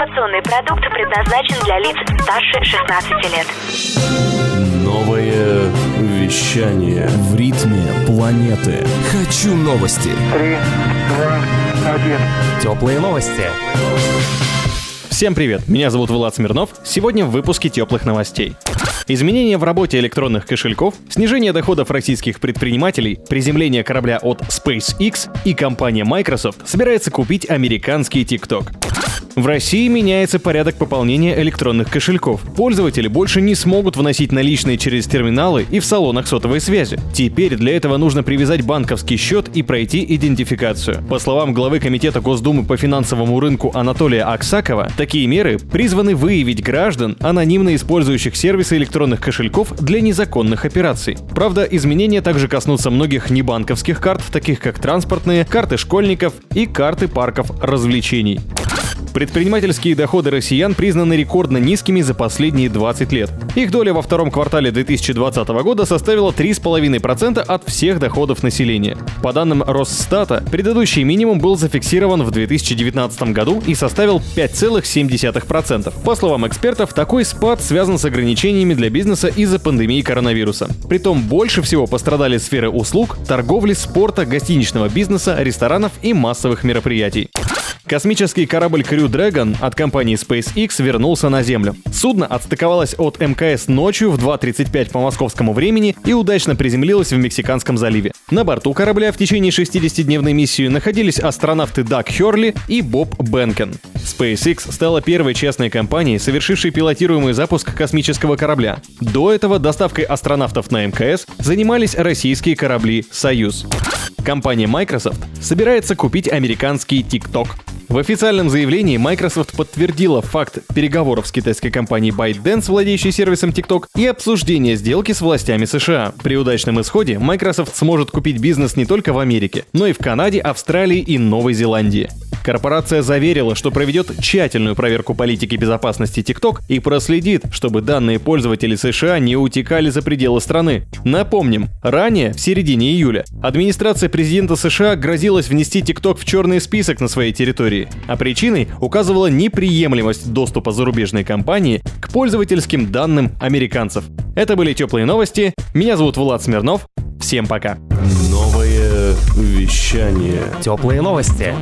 Информационный продукт предназначен для лиц старше 16 лет. Новое вещание. В ритме планеты. Хочу новости. Три, два, один. Теплые новости. Всем привет, меня зовут Влад Смирнов. Сегодня в выпуске теплых новостей. Изменения в работе электронных кошельков, снижение доходов российских предпринимателей, приземление корабля от SpaceX и компания Microsoft собирается купить американский TikTok. В России меняется порядок пополнения электронных кошельков. Пользователи больше не смогут вносить наличные через терминалы и в салонах сотовой связи. Теперь для этого нужно привязать банковский счет и пройти идентификацию. По словам главы Комитета Госдумы по финансовому рынку Анатолия Аксакова, такие меры призваны выявить граждан, анонимно использующих сервисы электронных кошельков для незаконных операций. Правда, изменения также коснутся многих небанковских карт, таких как транспортные, карты школьников и карты парков развлечений. Предпринимательские доходы россиян признаны рекордно низкими за последние 20 лет. Их доля во втором квартале 2020 года составила 3,5% от всех доходов населения. По данным Росстата, предыдущий минимум был зафиксирован в 2019 году и составил 5,7%. По словам экспертов, такой спад связан с ограничениями для бизнеса из-за пандемии коронавируса. Притом больше всего пострадали сферы услуг, торговли, спорта, гостиничного бизнеса, ресторанов и массовых мероприятий. Космический корабль Crew Dragon от компании SpaceX вернулся на Землю. Судно отстыковалось от МКС ночью в 2.35 по московскому времени и удачно приземлилось в Мексиканском заливе. На борту корабля в течение 60-дневной миссии находились астронавты Даг Херли и Боб Бенкен. SpaceX стала первой частной компанией, совершившей пилотируемый запуск космического корабля. До этого доставкой астронавтов на МКС занимались российские корабли «Союз». Компания Microsoft собирается купить американский TikTok. В официальном заявлении Microsoft подтвердила факт переговоров с китайской компанией ByteDance, владеющей сервисом TikTok, и обсуждения сделки с властями США. При удачном исходе Microsoft сможет купить бизнес не только в Америке, но и в Канаде, Австралии и Новой Зеландии. Корпорация заверила, что проведет тщательную проверку политики безопасности TikTok и проследит, чтобы данные пользователей США не утекали за пределы страны. Напомним, ранее, в середине июля, администрация президента США грозилась внести TikTok в черный список на своей территории, а причиной указывала неприемлемость доступа зарубежной компании к пользовательским данным американцев. Это были теплые новости. Меня зовут Влад Смирнов. Всем пока. Новое Вещание. Теплые новости.